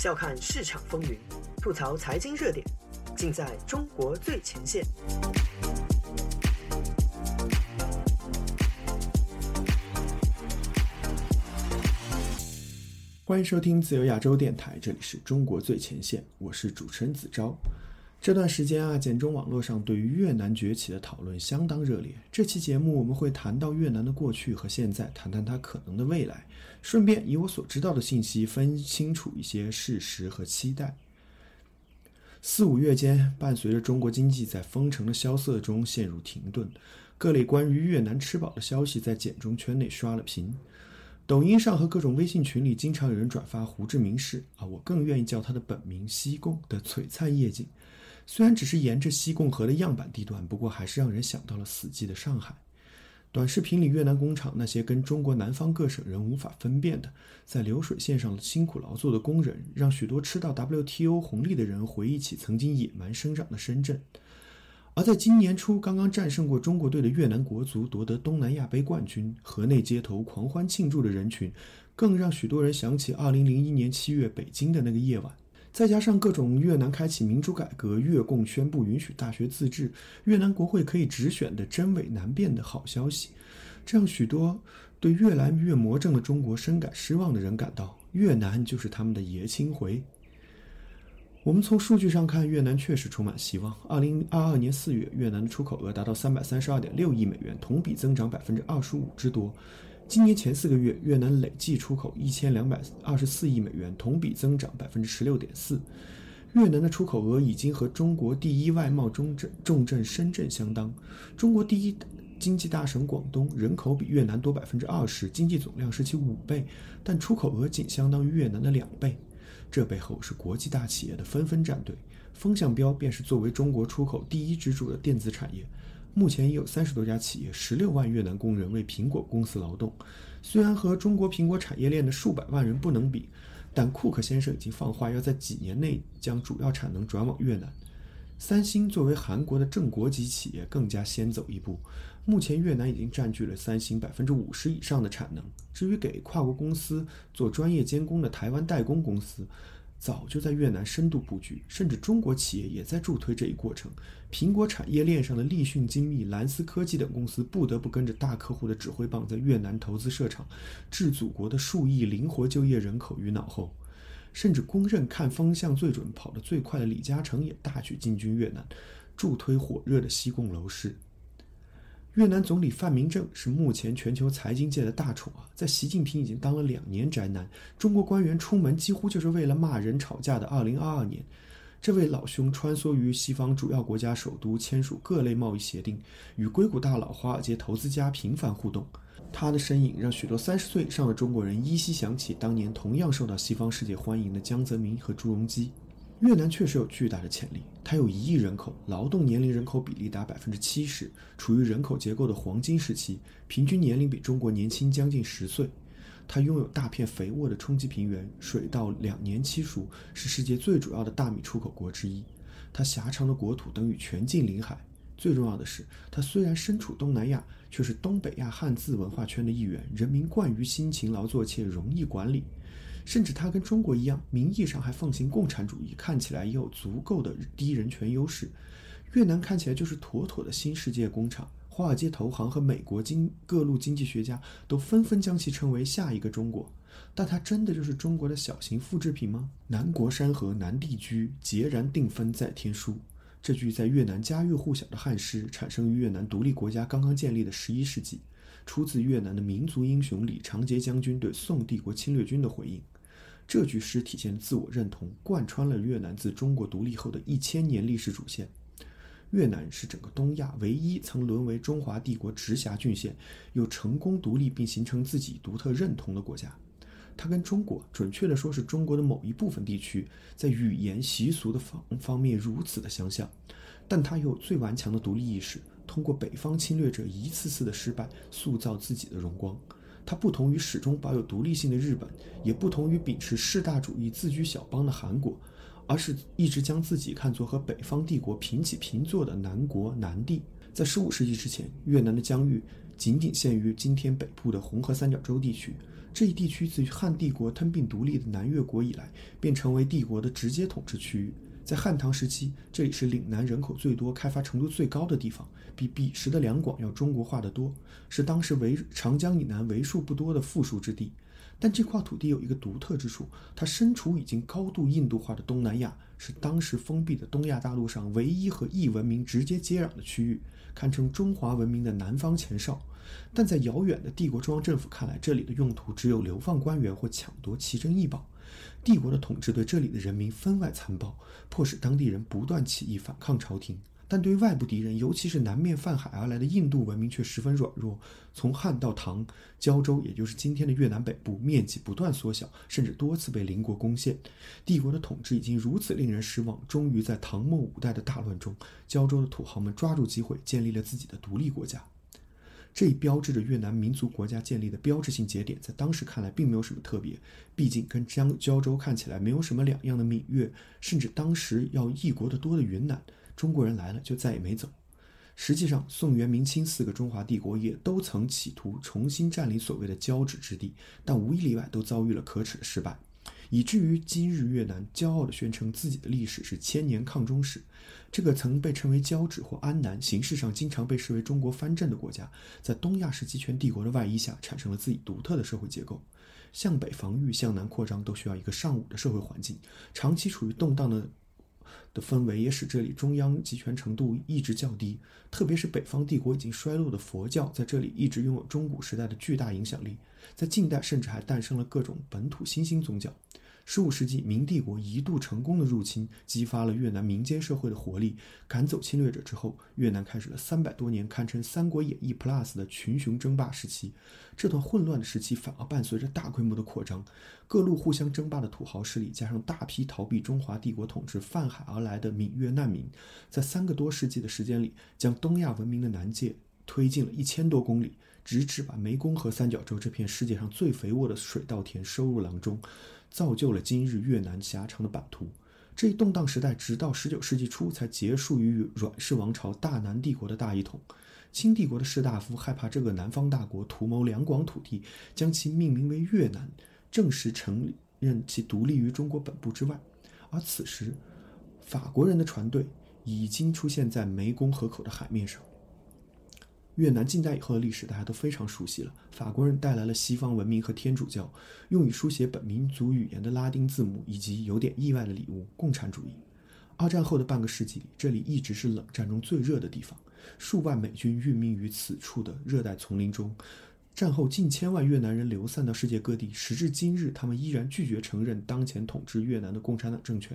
笑看市场风云，吐槽财经热点，尽在中国最前线。欢迎收听自由亚洲电台，这里是中国最前线，我是主持人子昭。这段时间啊，简中网络上对于越南崛起的讨论相当热烈。这期节目我们会谈到越南的过去和现在，谈谈它可能的未来，顺便以我所知道的信息分清楚一些事实和期待。四五月间，伴随着中国经济在封城的萧瑟中陷入停顿，各类关于越南吃饱的消息在简中圈内刷了屏。抖音上和各种微信群里，经常有人转发胡志明市啊，我更愿意叫他的本名西贡的璀璨夜景。虽然只是沿着西贡河的样板地段，不过还是让人想到了死寂的上海。短视频里越南工厂那些跟中国南方各省人无法分辨的，在流水线上辛苦劳作的工人，让许多吃到 WTO 红利的人回忆起曾经野蛮生长的深圳。而在今年初刚刚战胜过中国队的越南国足夺得东南亚杯冠军，河内街头狂欢庆祝的人群，更让许多人想起2001年7月北京的那个夜晚。再加上各种越南开启民主改革、越共宣布允许大学自治、越南国会可以直选的真伪难辨的好消息，这让许多对越来越魔怔的中国深感失望的人感到，越南就是他们的爷青回。我们从数据上看，越南确实充满希望。二零二二年四月，越南的出口额达到三百三十二点六亿美元，同比增长百分之二十五之多。今年前四个月，越南累计出口一千两百二十四亿美元，同比增长百分之十六点四。越南的出口额已经和中国第一外贸重镇重镇深圳相当。中国第一经济大省广东人口比越南多百分之二十，经济总量是其五倍，但出口额仅相当于越南的两倍。这背后是国际大企业的纷纷站队，风向标便是作为中国出口第一支柱的电子产业。目前已有三十多家企业，十六万越南工人为苹果公司劳动。虽然和中国苹果产业链的数百万人不能比，但库克先生已经放话，要在几年内将主要产能转往越南。三星作为韩国的正国级企业，更加先走一步。目前越南已经占据了三星百分之五十以上的产能。至于给跨国公司做专业监工的台湾代工公司，早就在越南深度布局，甚至中国企业也在助推这一过程。苹果产业链上的立讯精密、蓝思科技等公司不得不跟着大客户的指挥棒，在越南投资设厂，置祖国的数亿灵活就业人口于脑后。甚至公认看风向最准、跑得最快的李嘉诚也大举进军越南，助推火热的西贡楼市。越南总理范明正是目前全球财经界的大宠啊，在习近平已经当了两年宅男，中国官员出门几乎就是为了骂人吵架的2022年，这位老兄穿梭于西方主要国家首都，签署各类贸易协定，与硅谷大佬、华尔街投资家频繁互动。他的身影让许多三十岁以上的中国人依稀想起当年同样受到西方世界欢迎的江泽民和朱镕基。越南确实有巨大的潜力，它有一亿人口，劳动年龄人口比例达百分之七十，处于人口结构的黄金时期，平均年龄比中国年轻将近十岁。它拥有大片肥沃的冲积平原，水稻两年期熟，是世界最主要的大米出口国之一。它狭长的国土等于全境临海。最重要的是，它虽然身处东南亚，却是东北亚汉字文化圈的一员。人民惯于辛勤劳作且容易管理，甚至它跟中国一样，名义上还奉行共产主义，看起来也有足够的低人权优势。越南看起来就是妥妥的新世界工厂，华尔街投行和美国经各路经济学家都纷纷将其称为下一个中国。但它真的就是中国的小型复制品吗？南国山河南地居，孑然定分在天书。这句在越南家喻户晓的汉诗，产生于越南独立国家刚刚建立的十一世纪，出自越南的民族英雄李长杰将军对宋帝国侵略军的回应。这句诗体现自我认同，贯穿了越南自中国独立后的一千年历史主线。越南是整个东亚唯一曾沦为中华帝国直辖郡县，又成功独立并形成自己独特认同的国家。它跟中国，准确的说是中国的某一部分地区，在语言习俗的方方面如此的相像，但它有最顽强的独立意识，通过北方侵略者一次次的失败，塑造自己的荣光。它不同于始终保有独立性的日本，也不同于秉持世大主义自居小邦的韩国，而是一直将自己看作和北方帝国平起平坐的南国南帝。在15世纪之前，越南的疆域。仅仅限于今天北部的红河三角洲地区。这一地区自汉帝国吞并独立的南越国以来，便成为帝国的直接统治区域。在汉唐时期，这里是岭南人口最多、开发程度最高的地方，比彼时的两广要中国化得多，是当时为长江以南为数不多的富庶之地。但这块土地有一个独特之处，它身处已经高度印度化的东南亚，是当时封闭的东亚大陆上唯一和异文明直接接壤的区域，堪称中华文明的南方前哨。但在遥远的帝国中央政府看来，这里的用途只有流放官员或抢夺奇珍异宝。帝国的统治对这里的人民分外残暴，迫使当地人不断起义反抗朝廷。但对于外部敌人，尤其是南面泛海而来的印度文明，却十分软弱。从汉到唐，胶州也就是今天的越南北部，面积不断缩小，甚至多次被邻国攻陷。帝国的统治已经如此令人失望，终于在唐末五代的大乱中，胶州的土豪们抓住机会，建立了自己的独立国家。这一标志着越南民族国家建立的标志性节点，在当时看来并没有什么特别。毕竟跟江胶州看起来没有什么两样的闽越，甚至当时要异国的多的云南，中国人来了就再也没走。实际上，宋元明清四个中华帝国也都曾企图重新占领所谓的交趾之地，但无一例外都遭遇了可耻的失败。以至于今日越南骄傲地宣称自己的历史是千年抗中史。这个曾被称为交趾或安南，形式上经常被视为中国藩镇的国家，在东亚式集权帝国的外衣下，产生了自己独特的社会结构。向北防御、向南扩张都需要一个尚武的社会环境。长期处于动荡的的氛围，也使这里中央集权程度一直较低。特别是北方帝国已经衰落的佛教，在这里一直拥有中古时代的巨大影响力。在近代，甚至还诞生了各种本土新兴宗教。十五世纪，明帝国一度成功的入侵，激发了越南民间社会的活力。赶走侵略者之后，越南开始了三百多年堪称《三国演义》Plus 的群雄争霸时期。这段混乱的时期反而伴随着大规模的扩张，各路互相争霸的土豪势力，加上大批逃避中华帝国统治泛海而来的闽越难民，在三个多世纪的时间里，将东亚文明的南界推进了一千多公里，直至把湄公河三角洲这片世界上最肥沃的水稻田收入囊中。造就了今日越南狭长的版图。这一动荡时代，直到十九世纪初才结束于阮氏王朝大南帝国的大一统。清帝国的士大夫害怕这个南方大国图谋两广土地，将其命名为越南，正式承认其独立于中国本部之外。而此时，法国人的船队已经出现在湄公河口的海面上。越南近代以后的历史，大家都非常熟悉了。法国人带来了西方文明和天主教，用以书写本民族语言的拉丁字母，以及有点意外的礼物——共产主义。二战后的半个世纪里，这里一直是冷战中最热的地方。数万美军运命于此处的热带丛林中，战后近千万越南人流散到世界各地。时至今日，他们依然拒绝承认当前统治越南的共产党政权。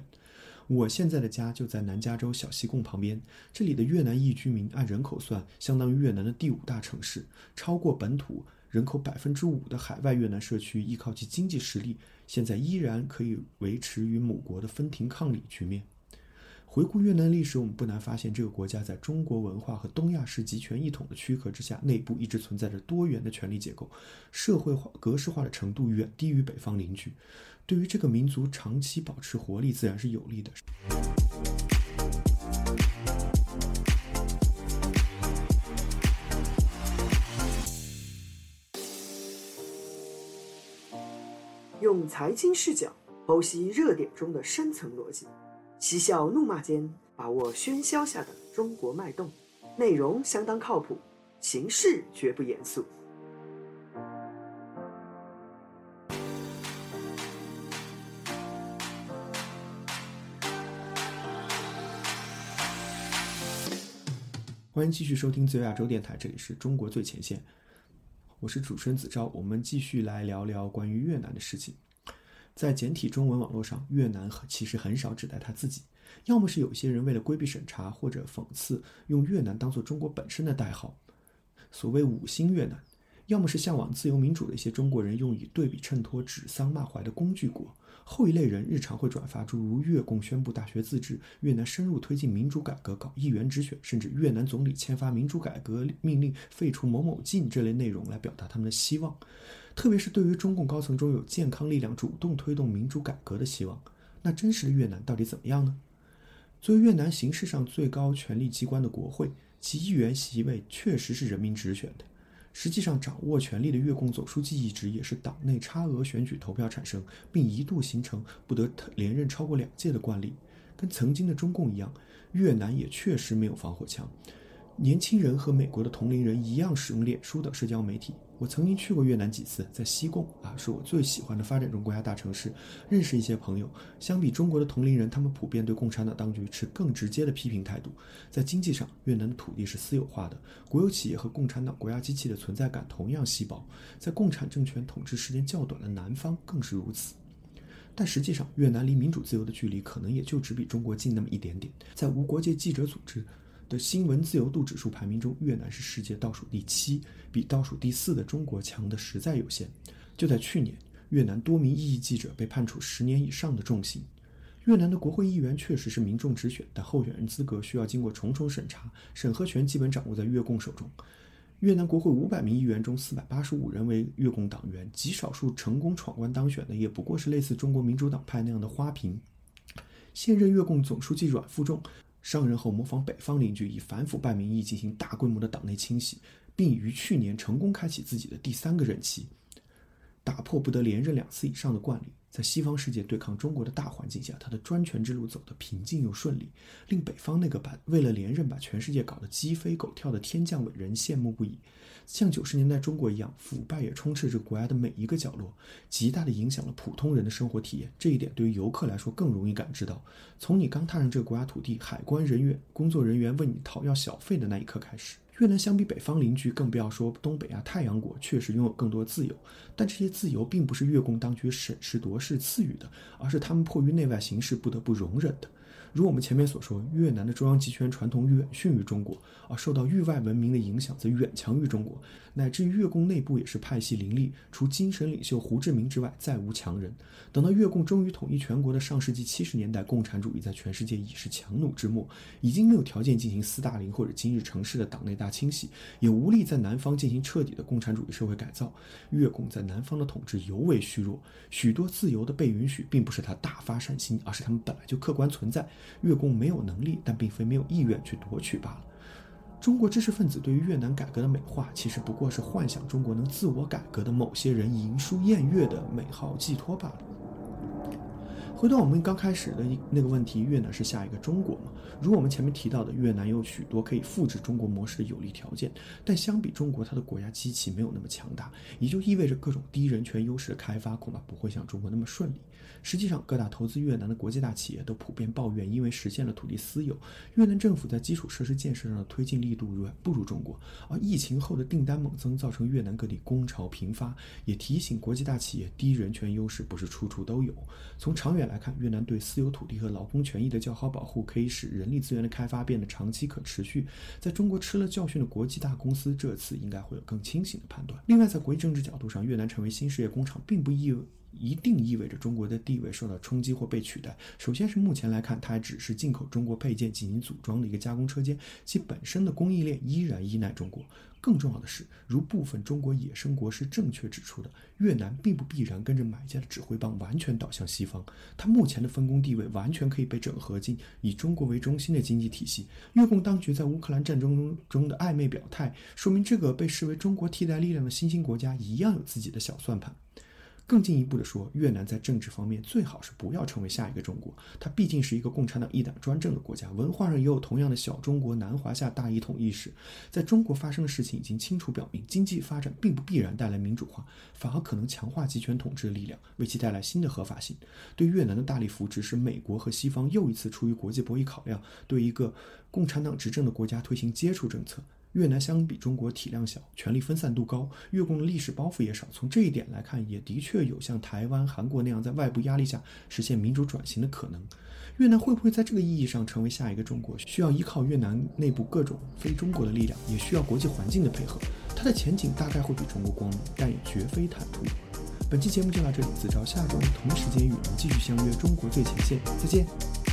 我现在的家就在南加州小西贡旁边，这里的越南裔居民按人口算，相当于越南的第五大城市。超过本土人口百分之五的海外越南社区，依靠其经济实力，现在依然可以维持与母国的分庭抗礼局面。回顾越南历史，我们不难发现，这个国家在中国文化和东亚式集权一统的躯壳之下，内部一直存在着多元的权力结构，社会化、格式化的程度远低于北方邻居。对于这个民族长期保持活力，自然是有利的。用财经视角剖析热点中的深层逻辑，嬉笑怒骂间把握喧嚣下的中国脉动。内容相当靠谱，形式绝不严肃。欢迎继续收听自由亚洲电台，这里是中国最前线，我是主持人子昭。我们继续来聊聊关于越南的事情。在简体中文网络上，越南其实很少指代他自己，要么是有些人为了规避审查或者讽刺，用越南当做中国本身的代号，所谓五星越南；要么是向往自由民主的一些中国人，用以对比衬托指桑骂槐的工具国。后一类人日常会转发诸如越共宣布大学自治、越南深入推进民主改革、搞议员直选，甚至越南总理签发民主改革命令、废除某某禁这类内容来表达他们的希望。特别是对于中共高层中有健康力量主动推动民主改革的希望。那真实的越南到底怎么样呢？作为越南形式上最高权力机关的国会，其议员席位确实是人民直选的。实际上，掌握权力的越共总书记一职也是党内差额选举投票产生，并一度形成不得连任超过两届的惯例。跟曾经的中共一样，越南也确实没有防火墙。年轻人和美国的同龄人一样使用脸书等社交媒体。我曾经去过越南几次，在西贡啊，是我最喜欢的发展中国家大城市，认识一些朋友。相比中国的同龄人，他们普遍对共产党当局持更直接的批评态度。在经济上，越南的土地是私有化的，国有企业和共产党国家机器的存在感同样稀薄。在共产政权统治时间较短的南方更是如此。但实际上，越南离民主自由的距离可能也就只比中国近那么一点点。在无国界记者组织。的新闻自由度指数排名中，越南是世界倒数第七，比倒数第四的中国强的实在有限。就在去年，越南多名异议记者被判处十年以上的重刑。越南的国会议员确实是民众直选，但候选人资格需要经过重重审查，审核权基本掌握在越共手中。越南国会五百名议员中，四百八十五人为越共党员，极少数成功闯关当选的，也不过是类似中国民主党派那样的花瓶。现任越共总书记阮富仲。上任后模仿北方邻居，以反腐败名义进行大规模的党内清洗，并于去年成功开启自己的第三个任期，打破不得连任两次以上的惯例。在西方世界对抗中国的大环境下，他的专权之路走得平静又顺利，令北方那个把为了连任把全世界搞得鸡飞狗跳的天降伟人羡慕不已。像九十年代中国一样，腐败也充斥着国家的每一个角落，极大的影响了普通人的生活体验。这一点对于游客来说更容易感知到。从你刚踏上这个国家土地，海关人员、工作人员问你讨要小费的那一刻开始。越南相比北方邻居，更不要说东北啊、太阳国，确实拥有更多自由。但这些自由并不是越共当局审时度势赐予的，而是他们迫于内外形势不得不容忍的。如我们前面所说，越南的中央集权传统远逊于中国，而受到域外文明的影响则远强于中国，乃至于越共内部也是派系林立，除精神领袖胡志明之外，再无强人。等到越共终于统一全国的上世纪七十年代，共产主义在全世界已是强弩之末，已经没有条件进行斯大林或者今日城市的党内大清洗，也无力在南方进行彻底的共产主义社会改造。越共在南方的统治尤为虚弱，许多自由的被允许，并不是他大发善心，而是他们本来就客观存在。越共没有能力，但并非没有意愿去夺取罢了。中国知识分子对于越南改革的美化，其实不过是幻想中国能自我改革的某些人吟书宴月的美好寄托罢了。回到我们刚开始的那个问题，越南是下一个中国吗？如我们前面提到的，越南有许多可以复制中国模式的有利条件，但相比中国，它的国家机器没有那么强大，也就意味着各种低人权优势的开发恐怕不会像中国那么顺利。实际上，各大投资越南的国际大企业都普遍抱怨，因为实现了土地私有，越南政府在基础设施建设上的推进力度远不如中国。而疫情后的订单猛增，造成越南各地工潮频发，也提醒国际大企业低人权优势不是处处都有。从长远来看，越南对私有土地和劳工权益的较好保护，可以使人力资源的开发变得长期可持续。在中国吃了教训的国际大公司，这次应该会有更清醒的判断。另外，在国际政治角度上，越南成为新事业工厂，并不意味。一定意味着中国的地位受到冲击或被取代。首先是目前来看，它只是进口中国配件进行组装的一个加工车间，其本身的供应链依然依赖中国。更重要的是，如部分中国野生国师正确指出的，越南并不必然跟着买家的指挥棒完全倒向西方，它目前的分工地位完全可以被整合进以中国为中心的经济体系。越共当局在乌克兰战争中的暧昧表态，说明这个被视为中国替代力量的新兴国家一样有自己的小算盘。更进一步的说，越南在政治方面最好是不要成为下一个中国。它毕竟是一个共产党一党专政的国家，文化上也有同样的小中国、南华夏大一统意识。在中国发生的事情已经清楚表明，经济发展并不必然带来民主化，反而可能强化集权统治的力量，为其带来新的合法性。对越南的大力扶持，是美国和西方又一次出于国际博弈考量，对一个共产党执政的国家推行接触政策。越南相比中国体量小，权力分散度高，越共的历史包袱也少。从这一点来看，也的确有像台湾、韩国那样在外部压力下实现民主转型的可能。越南会不会在这个意义上成为下一个中国？需要依靠越南内部各种非中国的力量，也需要国际环境的配合。它的前景大概会比中国光明，但也绝非坦途。本期节目就到这里，子昭下周同时间与您继续相约《中国最前线》，再见。